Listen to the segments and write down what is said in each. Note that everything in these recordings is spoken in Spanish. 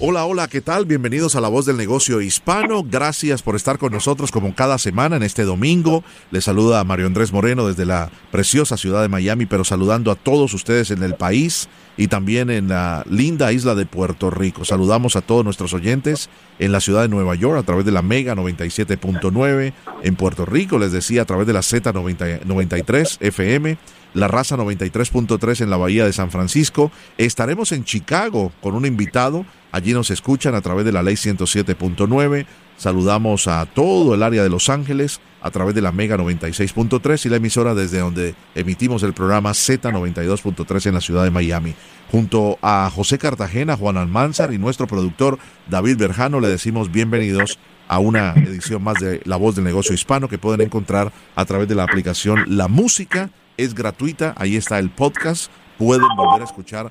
Hola, hola, ¿qué tal? Bienvenidos a La Voz del Negocio Hispano. Gracias por estar con nosotros como cada semana en este domingo. Les saluda Mario Andrés Moreno desde la preciosa ciudad de Miami, pero saludando a todos ustedes en el país y también en la linda isla de Puerto Rico. Saludamos a todos nuestros oyentes en la ciudad de Nueva York a través de la Mega 97.9, en Puerto Rico, les decía, a través de la Z93 FM la raza 93.3 en la Bahía de San Francisco. Estaremos en Chicago con un invitado. Allí nos escuchan a través de la ley 107.9. Saludamos a todo el área de Los Ángeles a través de la Mega 96.3 y la emisora desde donde emitimos el programa Z92.3 en la ciudad de Miami. Junto a José Cartagena, Juan Almanzar y nuestro productor David Berjano le decimos bienvenidos a una edición más de La Voz del Negocio Hispano que pueden encontrar a través de la aplicación La Música es gratuita, ahí está el podcast, pueden volver a escuchar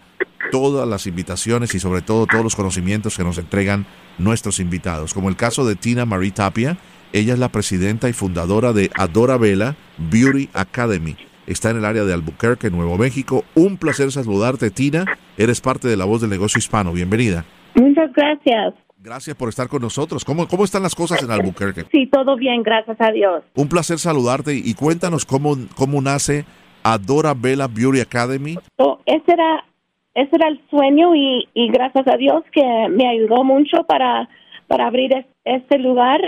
todas las invitaciones y sobre todo todos los conocimientos que nos entregan nuestros invitados, como el caso de Tina Marie Tapia, ella es la presidenta y fundadora de Adora Vela Beauty Academy. Está en el área de Albuquerque, Nuevo México. Un placer saludarte, Tina. Eres parte de la voz del negocio hispano. Bienvenida. Muchas gracias. Gracias por estar con nosotros. ¿Cómo, cómo están las cosas en Albuquerque? Sí, todo bien, gracias a Dios. Un placer saludarte y cuéntanos cómo, cómo nace Adora Vela Beauty Academy. ese, era, ese era el sueño y, gracias a Dios que me ayudó mucho para, para abrir este lugar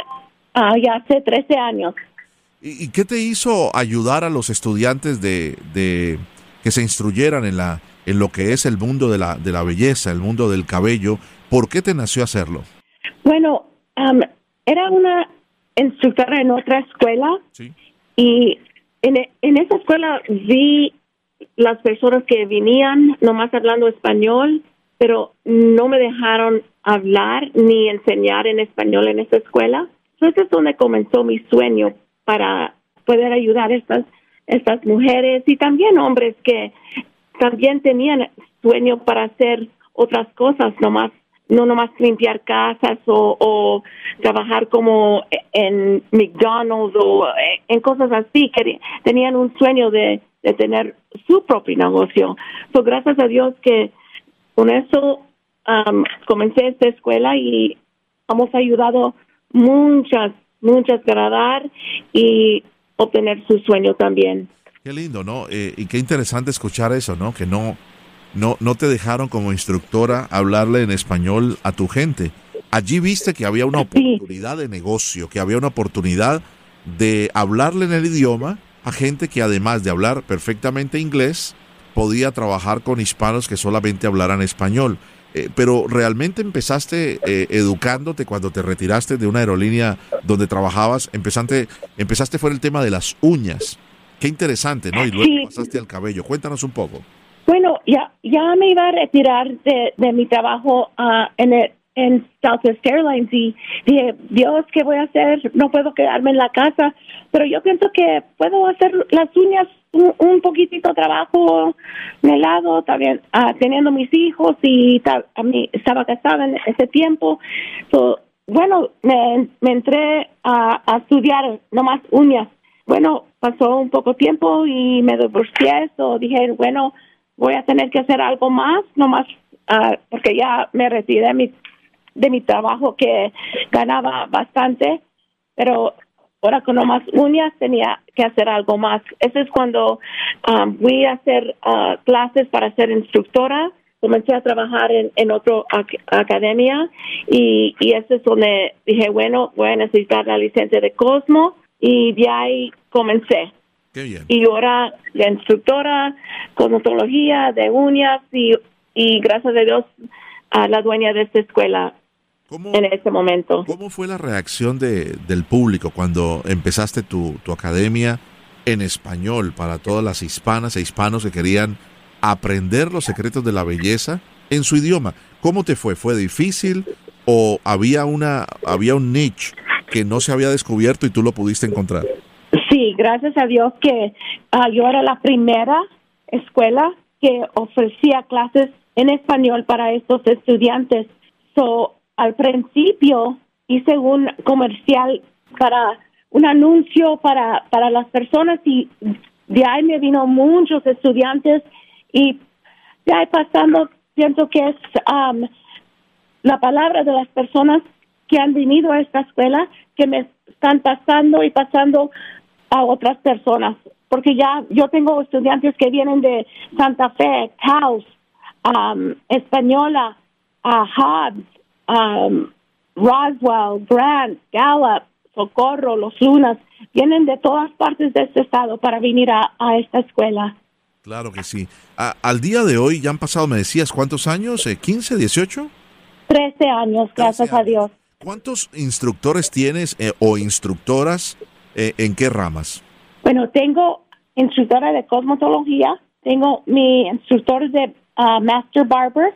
uh, ya hace 13 años. ¿Y, qué te hizo ayudar a los estudiantes de, de que se instruyeran en la en lo que es el mundo de la, de la belleza, el mundo del cabello. ¿Por qué te nació hacerlo? Bueno, era una instructora en otra escuela y en, en esa escuela vi las personas que venían nomás hablando español, pero no me dejaron hablar ni enseñar en español en esa escuela. Entonces es donde comenzó mi sueño para poder ayudar a estas, estas mujeres y también hombres que también tenían sueño para hacer otras cosas, nomás no nomás limpiar casas o, trabajar como en McDonald's o en cosas así, tenían un sueño de, tener su propio negocio. So, gracias a Dios que con eso um, comencé esta escuela y hemos ayudado muchas, muchas a dar y obtener su sueño también. Qué lindo, ¿no? Eh, y qué interesante escuchar eso, ¿no? Que no, no, no te dejaron como instructora hablarle en español a tu gente. Allí viste que había una oportunidad de negocio, que había una oportunidad de hablarle en el idioma a gente que además de hablar perfectamente inglés, podía trabajar con hispanos que solamente hablaran español. Eh, pero realmente empezaste eh, educándote cuando te retiraste de una aerolínea donde trabajabas, empezaste, empezaste fue el tema de las uñas. Qué interesante, ¿no? Y luego pasaste al cabello. Cuéntanos un poco. Bueno, ya, ya me iba a retirar de, de mi trabajo uh, en, el, en Southwest Airlines y dije, Dios, ¿qué voy a hacer? No puedo quedarme en la casa, pero yo pienso que puedo hacer las uñas un, un poquitito trabajo de lado, también teniendo mis hijos y a mí estaba casada en ese tiempo. bueno, me, entré a, a estudiar nomás uñas bueno, pasó un poco tiempo y me divorcié, eso dije, bueno, voy a tener que hacer algo más, nomás uh, porque ya me retiré de mi, de mi trabajo que ganaba bastante, pero ahora con nomás uñas tenía que hacer algo más. Eso es cuando um, fui a hacer uh, clases para ser instructora, comencé a trabajar en, en otra academia y, y eso es donde dije, bueno, voy a necesitar la licencia de Cosmo y de ahí comencé. Y ahora la instructora, cosmetología, de uñas y, y gracias a Dios a la dueña de esta escuela en ese momento. ¿Cómo fue la reacción de, del público cuando empezaste tu, tu academia en español para todas las hispanas e hispanos que querían aprender los secretos de la belleza en su idioma? ¿Cómo te fue? ¿Fue difícil o había una había un niche que no se había descubierto y tú lo pudiste encontrar? Sí, gracias a Dios que ah, yo era la primera escuela que ofrecía clases en español para estos estudiantes. So, al principio hice un comercial para un anuncio para, para las personas y de ahí me vino muchos estudiantes y de ahí pasando siento que es um, la palabra de las personas que han venido a esta escuela que me están pasando y pasando a otras personas porque ya yo tengo estudiantes que vienen de Santa Fe, Taos, um, Española, uh, Hobbs, um, Roswell, Grant, Gallup, Socorro, Los Lunas, vienen de todas partes de este estado para venir a, esta escuela. Claro que sí. al día de hoy ya han pasado, me decías, ¿cuántos años? ¿15, 18? 13 años, gracias a Dios. ¿Cuántos instructores tienes eh, o instructoras eh, en qué ramas? Bueno, tengo instructora de cosmetología, tengo mi instructor de uh, Master Barber,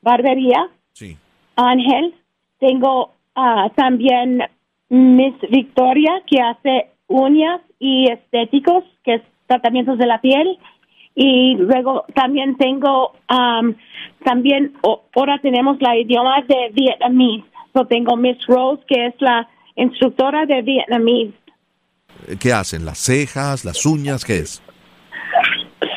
barbería, sí. Ángel, tengo uh, también Miss Victoria, que hace uñas y estéticos, que es tratamientos de la piel. Y luego también tengo, um, también ahora tenemos la idioma de vietnamés. So tengo Miss Rose, que es la instructora de vietnamés. ¿Qué hacen? ¿Las cejas, las uñas? ¿Qué es?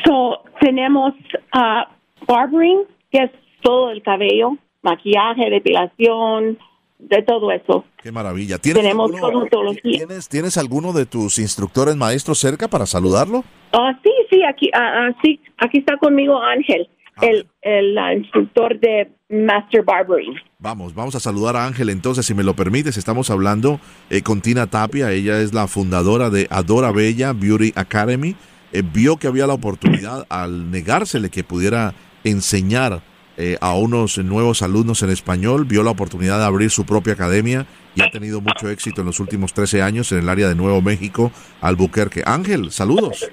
So, tenemos uh, barbering, que es todo el cabello, maquillaje, depilación, de todo eso. Qué maravilla. ¿Tienes Tenemos alguno, ¿tienes, ¿Tienes alguno de tus instructores maestros cerca para saludarlo? Ah, sí, sí, aquí, uh, sí, aquí está conmigo Ángel, el, el instructor de Master Barbering. Vamos, vamos a saludar a Ángel entonces, si me lo permites, estamos hablando eh, con Tina Tapia, ella es la fundadora de Adora Bella Beauty Academy, eh, vio que había la oportunidad al negársele que pudiera enseñar eh, a unos nuevos alumnos en español, vio la oportunidad de abrir su propia academia y ha tenido mucho éxito en los últimos 13 años en el área de Nuevo México, Albuquerque. Ángel, saludos.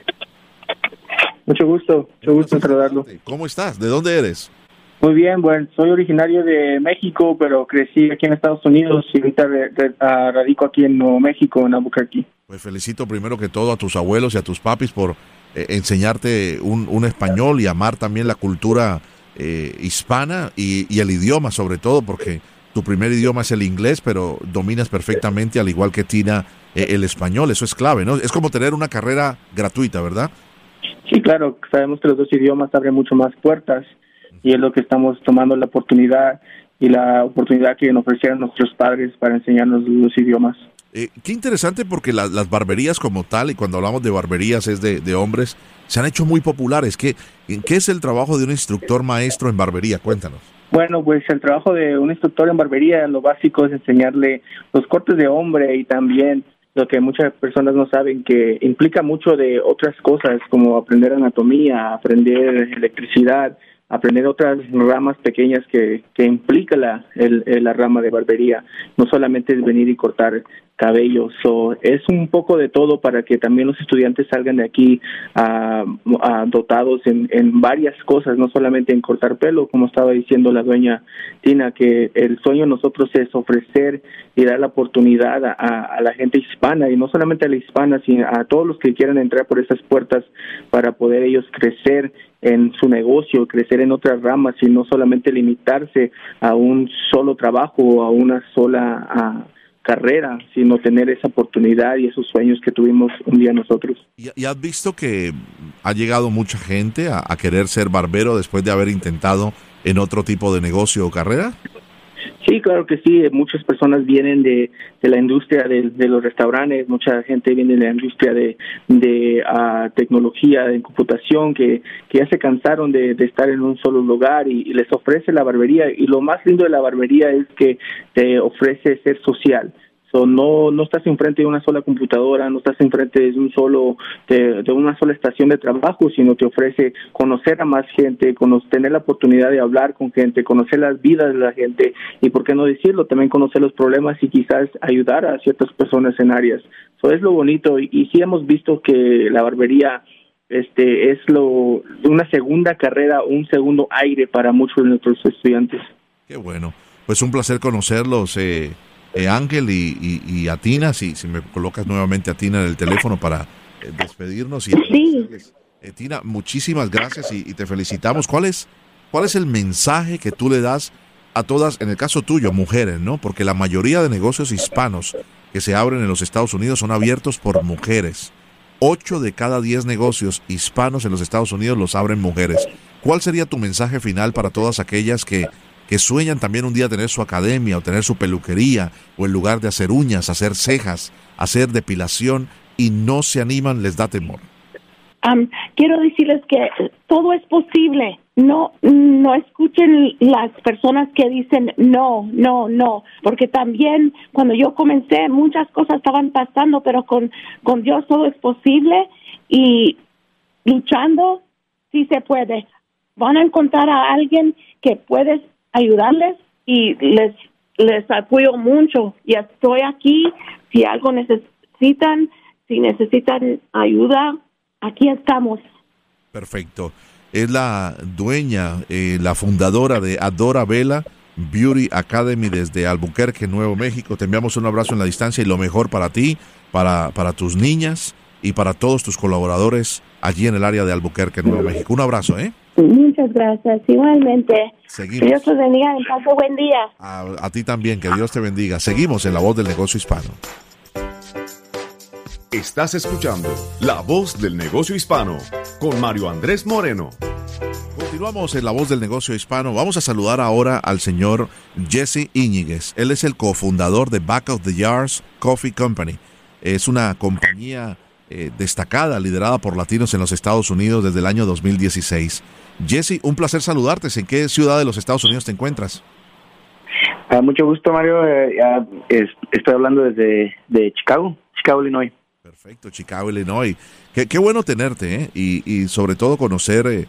Mucho gusto, mucho gusto saludarlo. ¿Cómo estás? ¿De dónde eres? Muy bien, bueno, soy originario de México, pero crecí aquí en Estados Unidos y ahorita ah, radico aquí en Nuevo México, en Albuquerque. Pues felicito primero que todo a tus abuelos y a tus papis por eh, enseñarte un, español y amar también la cultura eh, hispana y, el idioma sobre todo, porque tu primer idioma es el inglés, pero dominas perfectamente, al igual que Tina, eh, el español. Eso es clave, ¿no? Es como tener una carrera gratuita, ¿verdad? Sí, claro, sabemos que los dos idiomas abren mucho más puertas y es lo que estamos tomando la oportunidad y la oportunidad que nos ofrecieron nuestros padres para enseñarnos los idiomas. Eh, qué interesante porque las barberías como tal, y cuando hablamos de barberías es de, hombres, se han hecho muy populares. ¿Qué, ¿Qué es el trabajo de un instructor maestro en barbería? Cuéntanos. Bueno, pues el trabajo de un instructor en barbería, lo básico es enseñarle los cortes de hombre y también lo que muchas personas no saben, que implica mucho de otras cosas, como aprender anatomía, aprender electricidad, aprender otras ramas pequeñas que, que implica la, el, la rama de barbería. No solamente es venir y cortar cabello. So, es un poco de todo para que también los estudiantes salgan de aquí uh, dotados en, en, varias cosas, no solamente en cortar pelo, como estaba diciendo la dueña Tina, que el sueño de nosotros es ofrecer y dar la oportunidad a, a, la gente hispana, y no solamente a la hispana, sino a todos los que quieran entrar por esas puertas para poder ellos crecer en su negocio, crecer en otras ramas y no solamente limitarse a un solo trabajo o a una sola carrera, sino tener esa oportunidad y esos sueños que tuvimos un día nosotros. ¿Y, has visto que ha llegado mucha gente a, querer ser barbero después de haber intentado en otro tipo de negocio o carrera? Sí, claro que sí. Muchas personas vienen de, de la industria de, los restaurantes, mucha gente viene de la industria de, de uh, tecnología, de computación, que, que ya se cansaron de, estar en un solo lugar y, les ofrece la barbería. Y lo más lindo de la barbería es que te ofrece ser social no, no estás enfrente de una sola computadora, no estás enfrente de un solo, de, una sola estación de trabajo, sino te ofrece conocer a más gente, conocer, tener la oportunidad de hablar con gente, conocer las vidas de la gente y, por qué no decirlo, también conocer los problemas y quizás ayudar a ciertas personas en áreas. Eso es lo bonito y, y sí hemos visto que la barbería este es lo una segunda carrera, un segundo aire para muchos de nuestros estudiantes. Qué bueno. Pues un placer conocerlos, eh, eh, Ángel y, y, a Tina. Si, si me colocas nuevamente a Tina en el teléfono para eh, despedirnos. Y sí. Tina, muchísimas gracias y, y, te felicitamos. ¿Cuál es, ¿Cuál es el mensaje que tú le das a todas, en el caso tuyo, mujeres, ¿no? Porque la mayoría de negocios hispanos que se abren en los Estados Unidos son abiertos por mujeres. Ocho de cada diez negocios hispanos en los Estados Unidos los abren mujeres. ¿Cuál sería tu mensaje final para todas aquellas que, que sueñan también un día tener su academia o tener su peluquería o en lugar de hacer uñas, hacer cejas, hacer depilación y no se animan, les da temor? quiero decirles que todo es posible. No, no escuchen las personas que dicen no, no, no, porque también cuando yo comencé muchas cosas estaban pasando, pero con, con Dios todo es posible y luchando sí se puede van a encontrar a alguien que puede ayudarles y les les apoyo mucho. Y estoy aquí si algo necesitan si necesitan ayuda aquí estamos. Perfecto. Es la dueña eh, la fundadora de Adora Vela Beauty Academy desde Albuquerque Nuevo México. Te enviamos un abrazo en la distancia y lo mejor para ti para para tus niñas y para todos tus colaboradores allí en el área de Albuquerque Nuevo México. Un abrazo eh Muchas gracias. Igualmente. Seguimos. Dios te bendiga. En buen día. A, ti también. Que Dios te bendiga. Seguimos en La Voz del Negocio Hispano. Estás escuchando La Voz del Negocio Hispano con Mario Andrés Moreno. Continuamos en La Voz del Negocio Hispano. Vamos a saludar ahora al señor Jesse Íñiguez. Él es el cofundador de Back of the Yards Coffee Company. Es una compañía eh, destacada, liderada por latinos en los Estados Unidos desde el año 2016. Jesse, un placer saludarte. ¿En qué ciudad de los Estados Unidos te encuentras? Ah, mucho gusto, Mario. Eh, estoy hablando desde de Chicago, Chicago, Illinois. Perfecto, Chicago, Illinois. Qué, bueno tenerte ¿eh? y, sobre todo conocer eh,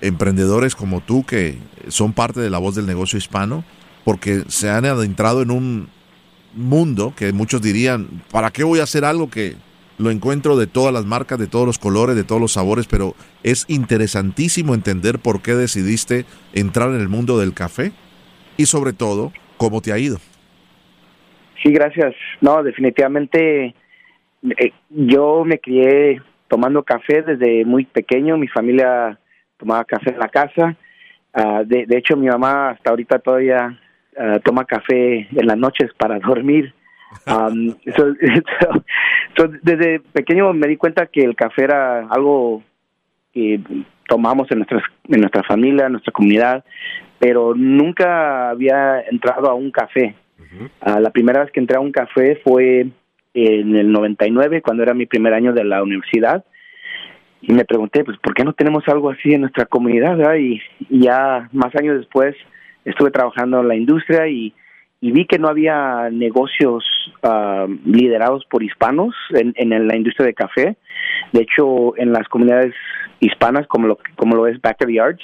emprendedores como tú que son parte de la voz del negocio hispano porque se han adentrado en un mundo que muchos dirían, ¿para qué voy a hacer algo que lo encuentro de todas las marcas, de todos los colores, de todos los sabores, pero es interesantísimo entender por qué decidiste entrar en el mundo del café y sobre todo, cómo te ha ido. Sí, gracias. No, definitivamente eh, yo me crié tomando café desde muy pequeño, mi familia tomaba café en la casa, uh, de, de, hecho mi mamá hasta ahorita todavía uh, toma café en las noches para dormir. Um, desde pequeño me di cuenta que el café era algo que tomamos en, nuestras, en nuestra familia, en nuestra comunidad, pero nunca había entrado a un café. Ah, la primera vez que entré a un café fue en el 99, cuando era mi primer año de la universidad, y me pregunté, pues, ¿por qué no tenemos algo así en nuestra comunidad? Y, y, ya más años después estuve trabajando en la industria y y vi que no había negocios uh, liderados por hispanos en, en, la industria de café. De hecho, en las comunidades hispanas, como lo, como lo es Back of the Yards,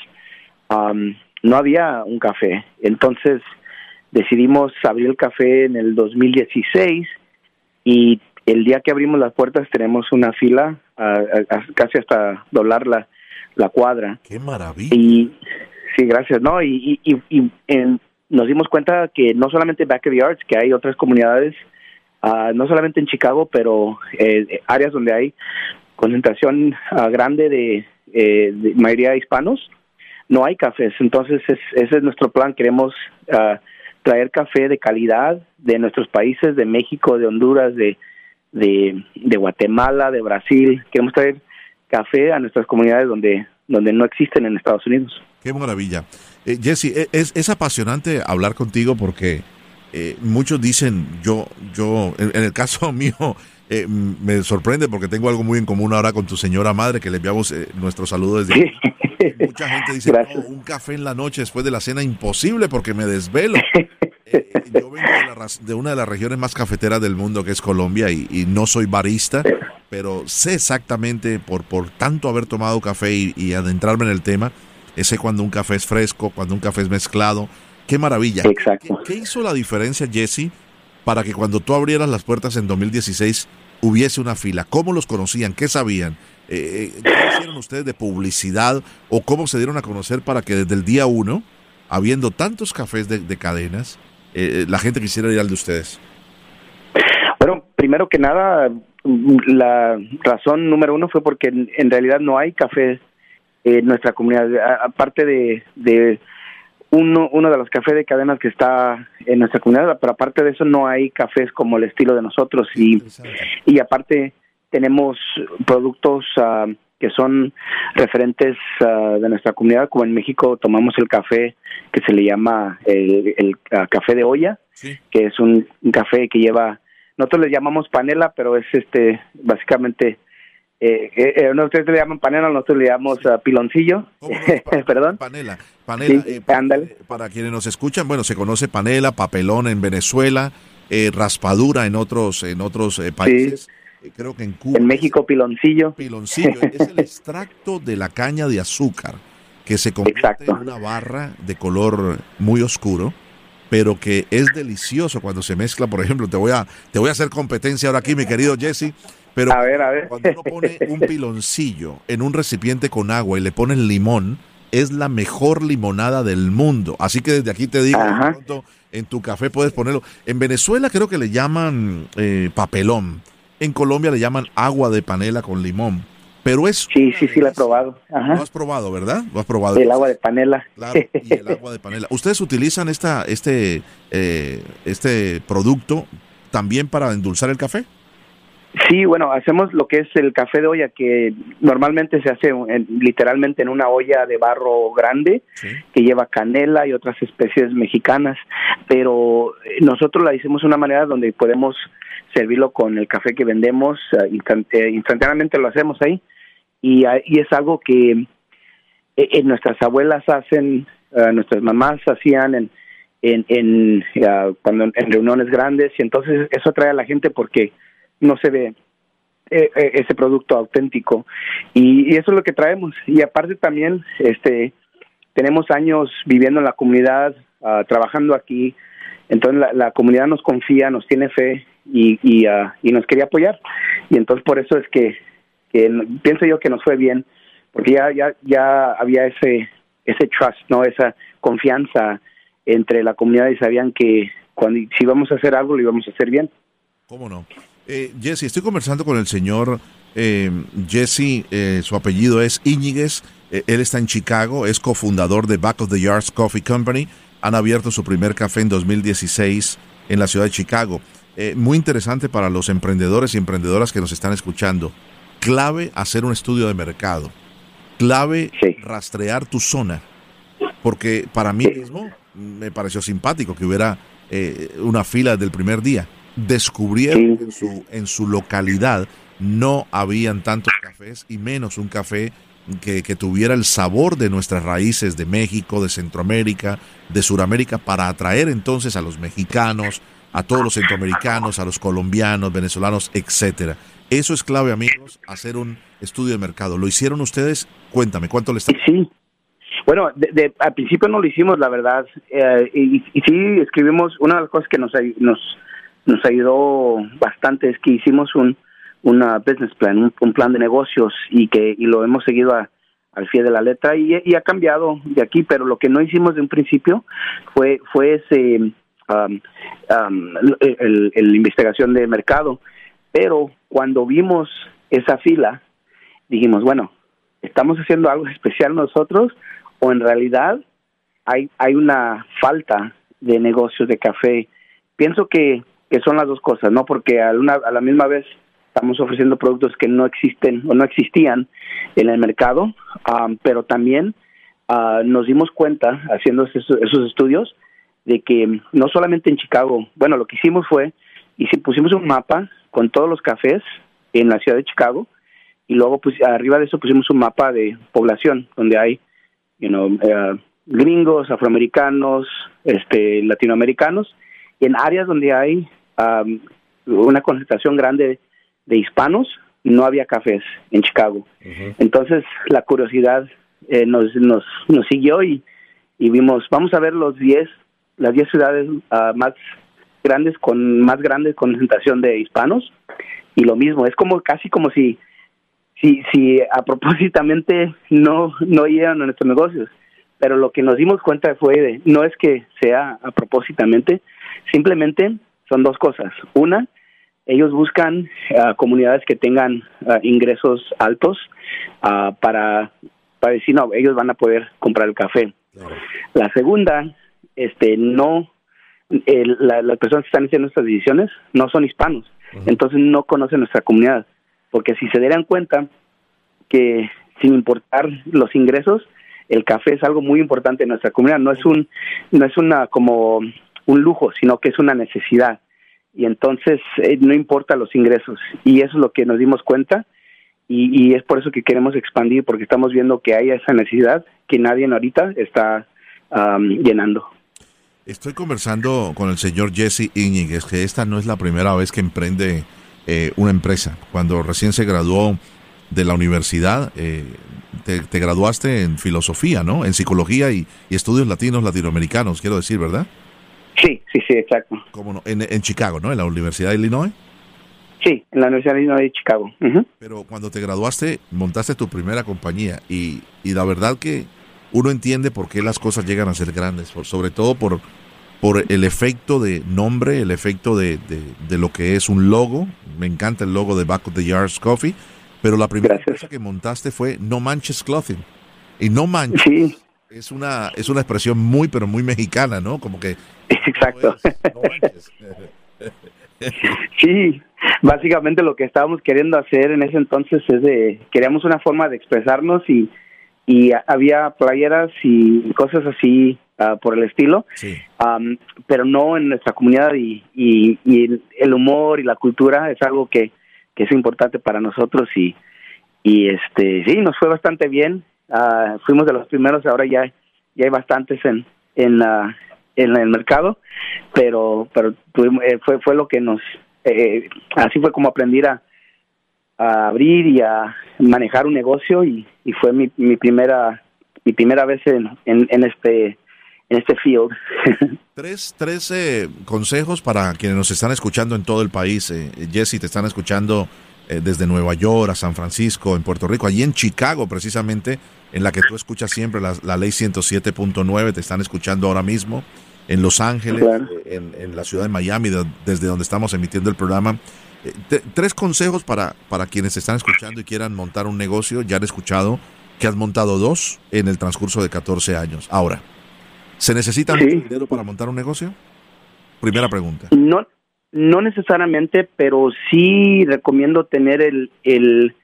um, no había un café. Entonces decidimos abrir el café en el 2016 y el día que abrimos las puertas tenemos una fila uh, casi hasta doblar la, la cuadra. ¡Qué maravilla! Y sí, gracias. No, y, y, y en, nos dimos cuenta que no solamente Back of the Arts, que hay otras comunidades, uh, no solamente en Chicago, pero eh, áreas donde hay concentración uh, grande de, eh, mayoría de hispanos, no hay cafés. Entonces, es, ese es nuestro plan. Queremos uh, traer café de calidad de nuestros países, de México, de Honduras, de, de, de Guatemala, de Brasil. Queremos traer café a nuestras comunidades donde, donde no existen en Estados Unidos. Qué maravilla. Eh, Jesse, e, es, es, apasionante hablar contigo porque eh, muchos dicen, yo, yo, en, el caso mío, eh, me sorprende porque tengo algo muy en común ahora con tu señora madre, que le enviamos eh, nuestro saludo desde... Mucha gente dice, un café en la noche después de la cena, imposible porque me desvelo. yo vengo de, una de las regiones más cafeteras del mundo, que es Colombia, y, no soy barista, pero sé exactamente, por, por tanto haber tomado café y, y adentrarme en el tema, ese cuando un café es fresco, cuando un café es mezclado. Qué maravilla. Exacto. ¿Qué, hizo la diferencia, Jesse, para que cuando tú abrieras las puertas en 2016 hubiese una fila? ¿Cómo los conocían? ¿Qué sabían? Eh, ¿Qué hicieron ustedes de publicidad o cómo se dieron a conocer para que desde el día uno habiendo tantos cafés de, cadenas, eh, la gente quisiera ir al de ustedes? Bueno, primero que nada, la razón número uno fue porque en, realidad no hay cafés en nuestra comunidad. aparte de, de uno, uno de los cafés de cadenas que está en nuestra comunidad, pero aparte de eso no hay cafés como el estilo de nosotros y, y aparte tenemos productos ah, que son referentes ah, de nuestra comunidad, como en México tomamos el café que se le llama el, ah, café de olla, que es un, café que lleva, nosotros le llamamos panela, pero es este básicamente eh, eh, eh ustedes le llaman panela, nosotros le llamamos piloncillo. Perdón. Panela. Panela. Eh, para quienes nos escuchan, bueno, se conoce panela, papelón en Venezuela, raspadura en otros en otros países. Eh, creo que en Cuba. En México, piloncillo. Piloncillo, es el extracto de la caña de azúcar que se convierte en una barra de color muy oscuro, pero que es delicioso cuando se mezcla, por ejemplo, te voy a te voy a hacer competencia ahora aquí, mi querido Jesse, pero a ver, a ver. cuando uno pone un piloncillo en un recipiente con agua y le pones limón, es la mejor limonada del mundo. Así que desde aquí te digo, en tu café puedes ponerlo. En Venezuela creo que le llaman eh, papelón en Colombia le llaman agua de panela con limón. Pero es. Sí, sí, sí, lo he probado. Lo has probado, ¿verdad? Lo has probado. El agua de panela. Claro, y el agua de panela. ¿Ustedes utilizan esta, este, eh, este producto también para endulzar el café? Sí, bueno, hacemos lo que es el café de olla, que normalmente se hace literalmente en una olla de barro grande, que lleva canela y otras especies mexicanas, pero nosotros la hicimos de una manera donde podemos servirlo con el café que vendemos, eh, eh, instantáneamente lo hacemos ahí, y, y, es algo que eh, nuestras abuelas hacen, nuestras mamás hacían en, en, en cuando en reuniones grandes, y entonces eso atrae a la gente porque no se ve ese producto auténtico y, eso es lo que traemos y aparte también este tenemos años viviendo en la comunidad ah, trabajando aquí entonces la, la, comunidad nos confía nos tiene fe y, y, uh, y nos quería apoyar. Y entonces por eso es que, que, pienso yo que nos fue bien, porque ya, ya, ya había ese, ese trust, ¿no? Esa confianza entre la comunidad y sabían que cuando si íbamos a hacer algo lo íbamos a hacer bien. ¿Cómo no? Eh, Jesse, estoy conversando con el señor eh, Jesse, eh, su apellido es Íñiguez, eh, él está en Chicago, es cofundador de Back of the Yards Coffee Company, han abierto su primer café en 2016 en la ciudad de Chicago. Muy interesante para los emprendedores y emprendedoras que nos están escuchando. Clave hacer un estudio de mercado. Clave rastrear tu zona. Porque para mí mismo me pareció simpático que hubiera una fila del primer día. Descubrieron que en su, en su localidad no habían tantos cafés y menos un café que, que, tuviera el sabor de nuestras raíces de México, de Centroamérica, de Suramérica, para atraer entonces a los mexicanos, a todos los centroamericanos, a los colombianos, venezolanos, etcétera. Eso es clave, amigos, hacer un estudio de mercado. ¿Lo hicieron ustedes? Cuéntame, ¿cuánto le está? Sí. Bueno, de, al principio no lo hicimos, la verdad. Eh, y, sí escribimos, una de las cosas que nos, nos, nos ayudó bastante es que hicimos un una business plan, un, plan de negocios y que y lo hemos seguido al pie de la letra y, ha cambiado de aquí, pero lo que no hicimos de un principio fue fue ese Um, um, el, investigación de mercado. Pero cuando vimos esa fila, dijimos, bueno, ¿estamos haciendo algo especial nosotros o en realidad hay, hay una falta de negocios de café? Pienso que, que son las dos cosas, ¿no? Porque a, una, a la misma vez estamos ofreciendo productos que no existen o no existían en el mercado, um, pero también uh, nos dimos cuenta, haciendo esos estudios, de que no solamente en Chicago, bueno, lo que hicimos fue, y si pusimos un mapa con todos los cafés en la ciudad de Chicago, y luego pues arriba de eso pusimos un mapa de población, donde hay, you know, eh, gringos, afroamericanos, este, latinoamericanos, en áreas donde hay um, una concentración grande de hispanos, no había cafés en Chicago. Entonces la curiosidad eh, nos, nos, nos siguió y, y vimos, vamos a ver los 10 las 10 ciudades ah, más grandes con más grande concentración de hispanos. Y lo mismo es como casi como si si si a propósitamente no no llegan a nuestros negocios. Pero lo que nos dimos cuenta fue de, no es que sea a propósitamente, simplemente son dos cosas. Una, ellos buscan ah, comunidades que tengan ah, ingresos altos ah, para, para decir, no, ellos van a poder comprar el café. La segunda, este, no, las personas que están haciendo estas decisiones no son hispanos, entonces no conocen nuestra comunidad, porque si se dieran cuenta que sin importar los ingresos, el café es algo muy importante en nuestra comunidad, no es un, no es una como un lujo, sino que es una necesidad y entonces eh, no importa los ingresos y eso es lo que nos dimos cuenta y, es por eso que queremos expandir porque estamos viendo que hay esa necesidad que nadie ahorita está llenando. Estoy conversando con el señor Jesse Iñiguez que esta no es la primera vez que emprende eh, una empresa. Cuando recién se graduó de la universidad, eh, te, graduaste en filosofía, ¿no? En psicología y estudios latinos latinoamericanos, quiero decir, ¿verdad? Sí, sí, exacto. ¿Cómo no? En, Chicago, ¿no? En la Universidad de Illinois. Sí, en la Universidad de Illinois de Chicago. Pero cuando te graduaste, montaste tu primera compañía y, y la verdad que uno entiende por qué las cosas llegan a ser grandes, sobre todo por, por el efecto de nombre, el efecto de, de, lo que es un logo. Me encanta el logo de Back of the Yards Coffee, pero la primera cosa que montaste fue No Manches Clothing. Y No Manches sí es una es una expresión muy pero muy mexicana, ¿no? Como que exacto. sí, básicamente lo que estábamos queriendo hacer en ese entonces es de queríamos una forma de expresarnos y y había playeras y cosas así ah, por el estilo, pero no en nuestra comunidad y, y, el humor y la cultura es algo que, que es importante para nosotros y, y este sí nos fue bastante bien Ah, fuimos de los primeros, ahora ya, ya hay bastantes en, en, la, en el mercado, pero, pero eh, fue, fue lo que nos, eh, así fue como aprendí a, abrir y a manejar un negocio y, y fue mi, mi primera mi primera vez en, en, este en este field. tres tres eh, consejos para quienes nos están escuchando en todo el país. Eh, Jesse, te están escuchando desde Nueva York a San Francisco, en Puerto Rico, allí en Chicago precisamente en la que tú escuchas siempre la, ley 107.9, te están escuchando ahora mismo, en Los Ángeles, en, la ciudad de Miami, desde donde estamos emitiendo el programa. Eh, tres consejos para, para quienes están escuchando y quieran montar un negocio. Ya han escuchado que has montado dos en el transcurso de 14 años. Ahora, ¿se necesita mucho dinero para montar un negocio? Primera pregunta. No, no necesariamente, pero sí recomiendo tener el, el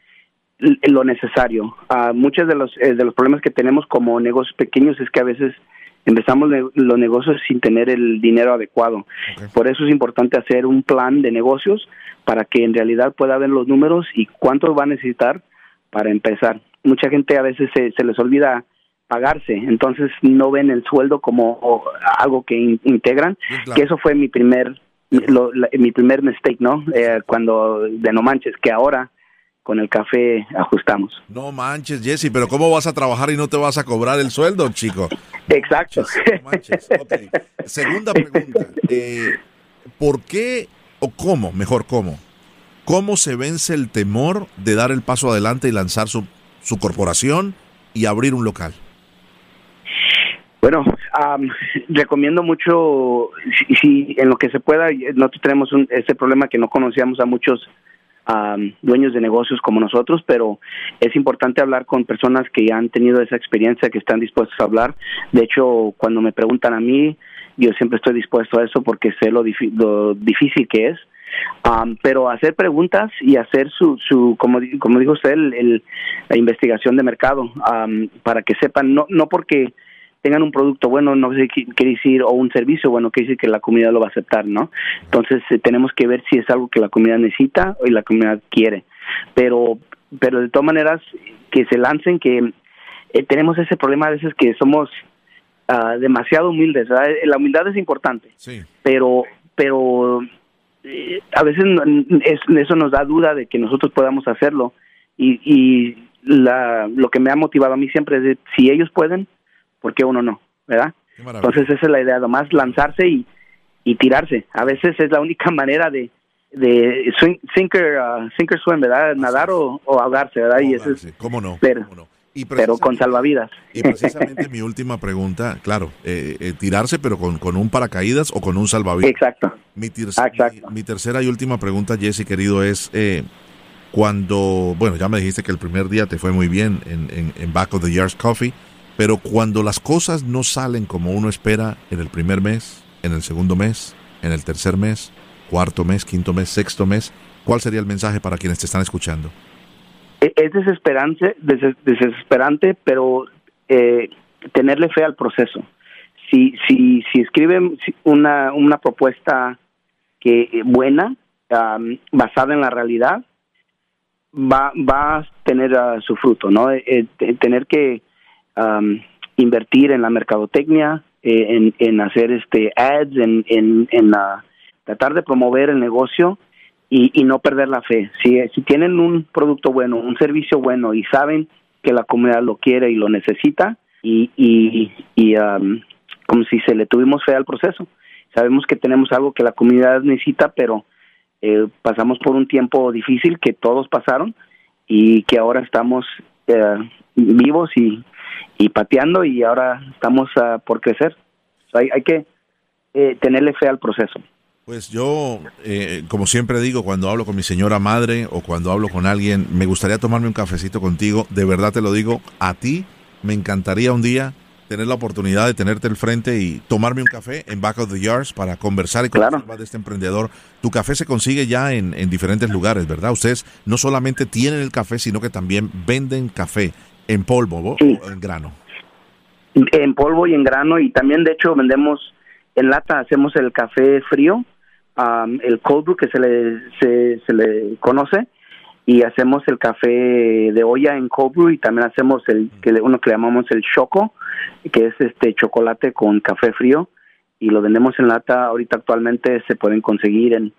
lo necesario. Uh, muchos de los, eh, de los problemas que tenemos como negocios pequeños es que a veces empezamos los negocios sin tener el dinero adecuado. Por eso es importante hacer un plan de negocios para que en realidad pueda ver los números y cuánto va a necesitar para empezar. Mucha gente a veces se, se les olvida pagarse, entonces no ven el sueldo como algo que integran, que eso fue mi primer mi primer mistake, ¿no? Eh, cuando de no manches, que ahora con el café ajustamos. No manches, Jesse, pero ¿cómo vas a trabajar y no te vas a cobrar el sueldo, chico? Exacto. Segunda pregunta. Eh, ¿Por qué o cómo, mejor cómo, cómo se vence el temor de dar el paso adelante y lanzar su, su corporación y abrir un local? Bueno, recomiendo mucho, si, en lo que se pueda, nosotros tenemos un, ese problema que no conocíamos a muchos dueños de negocios como nosotros, pero es importante hablar con personas que ya han tenido esa experiencia, que están dispuestos a hablar. De hecho, cuando me preguntan a mí, yo siempre estoy dispuesto a eso porque sé lo, difícil que es. pero hacer preguntas y hacer su, su como, como dijo usted, el, la investigación de mercado para que sepan, no, no porque tengan un producto bueno, no sé qué quiere decir, o un servicio bueno, quiere decir que la comunidad lo va a aceptar, ¿no? Entonces eh, tenemos que ver si es algo que la comunidad necesita o la comunidad quiere. Pero, pero de todas maneras, que se lancen, que eh, tenemos ese problema a veces que somos uh, demasiado humildes, La humildad es importante, sí. pero, pero eh, a veces eso nos da duda de que nosotros podamos hacerlo y, y la, lo que me ha motivado a mí siempre es de, si ellos pueden, porque uno no? ¿Verdad? Entonces esa es la idea, nomás lanzarse y, y tirarse. A veces es la única manera de, de swing, sinker, uh, sinker swim, ¿verdad? Nadar o, ahogarse, ¿verdad? y eso es, ¿Cómo no? Pero, pero con salvavidas. Y precisamente mi última pregunta, claro, eh, eh, tirarse pero con, con, un paracaídas o con un salvavidas. Exacto. Mi, mi, tercera y última pregunta, Jesse, querido, es eh, cuando, bueno, ya me dijiste que el primer día te fue muy bien en, en, en Back of the Yards Coffee, pero cuando las cosas no salen como uno espera en el primer mes, en el segundo mes, en el tercer mes, cuarto mes, quinto mes, sexto mes, ¿cuál sería el mensaje para quienes te están escuchando? E-, es desesperante, desesperante, pero eh, tenerle fe al proceso. Si, si, si escriben una, una propuesta que buena, basada en la realidad, va, va a tener uh, su fruto, ¿no? Eh, eh, tener que invertir en la mercadotecnia, en, en hacer este ads, en, en, en tratar de promover el negocio y, y no perder la fe. Si, si tienen un producto bueno, un servicio bueno y saben que la comunidad lo quiere y lo necesita y, y, y um, como si se le tuvimos fe al proceso. Sabemos que tenemos algo que la comunidad necesita, pero eh, pasamos por un tiempo difícil que todos pasaron y que ahora estamos eh, vivos y, y pateando y ahora estamos uh, por crecer. hay, hay que eh, tenerle fe al proceso. Pues yo, eh, como siempre digo, cuando hablo con mi señora madre o cuando hablo con alguien, me gustaría tomarme un cafecito contigo. De verdad te lo digo, a ti me encantaría un día tener la oportunidad de tenerte al frente y tomarme un café en Back of the Yards para conversar y conocer más de este emprendedor. Tu café se consigue ya en, en diferentes lugares, ¿verdad? Ustedes no solamente tienen el café, sino que también venden café en polvo o en grano. En polvo y en grano y también de hecho vendemos en lata, hacemos el café frío el cold brew que se le, se, le conoce y hacemos el café de olla en cold brew y también hacemos el que uno que le llamamos el choco que es este chocolate con café frío y lo vendemos en lata. Ahorita actualmente se pueden conseguir en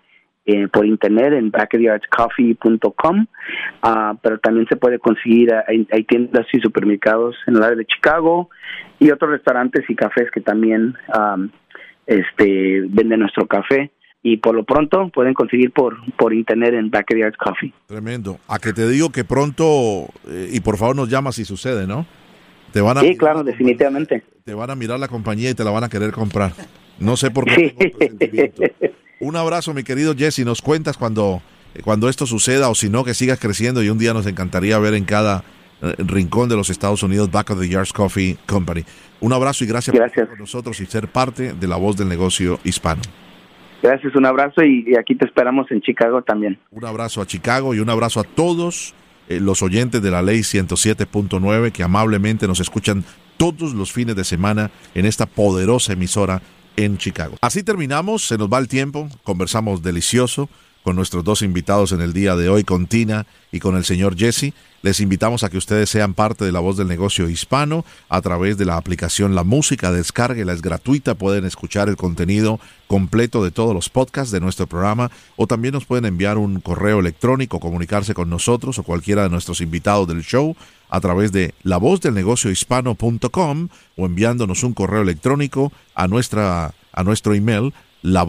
eh, por internet en backyardscoffee.com uh, pero también se puede conseguir hay, hay, tiendas y supermercados en el área de Chicago y otros restaurantes y cafés que también este venden nuestro café y por lo pronto pueden conseguir por, por internet en Backyard Coffee. Tremendo. A que te digo que pronto, eh, y por favor nos llama si sucede, ¿no? Te van a sí, claro, definitivamente. Te van a mirar la compañía y te la van a querer comprar. No sé por qué. un abrazo, mi querido Jesse. Nos cuentas cuando, cuando esto suceda o si no, que sigas creciendo y un día nos encantaría ver en cada eh, rincón de los Estados Unidos Back of the Yards Coffee Company. Un abrazo y gracias, gracias. por estar con nosotros y ser parte de la voz del negocio hispano. Gracias, un abrazo y, aquí te esperamos en Chicago también. Un abrazo a Chicago y un abrazo a todos eh, los oyentes de la ley 107.9 que amablemente nos escuchan todos los fines de semana en esta poderosa emisora en Chicago. Así terminamos, se nos va el tiempo, conversamos delicioso con nuestros dos invitados en el día de hoy, con Tina y con el señor Jesse. Les invitamos a que ustedes sean parte de la voz del negocio hispano a través de la aplicación La Música. Descárguela, es gratuita. Pueden escuchar el contenido completo de todos los podcasts de nuestro programa o también nos pueden enviar un correo electrónico, comunicarse con nosotros o cualquiera de nuestros invitados del show a través de la voz del negocio hispano.com o enviándonos un correo electrónico a nuestra a nuestro email la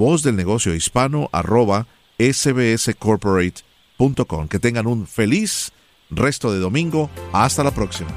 sbscorporate.com. Que tengan un feliz resto de domingo. Hasta la próxima.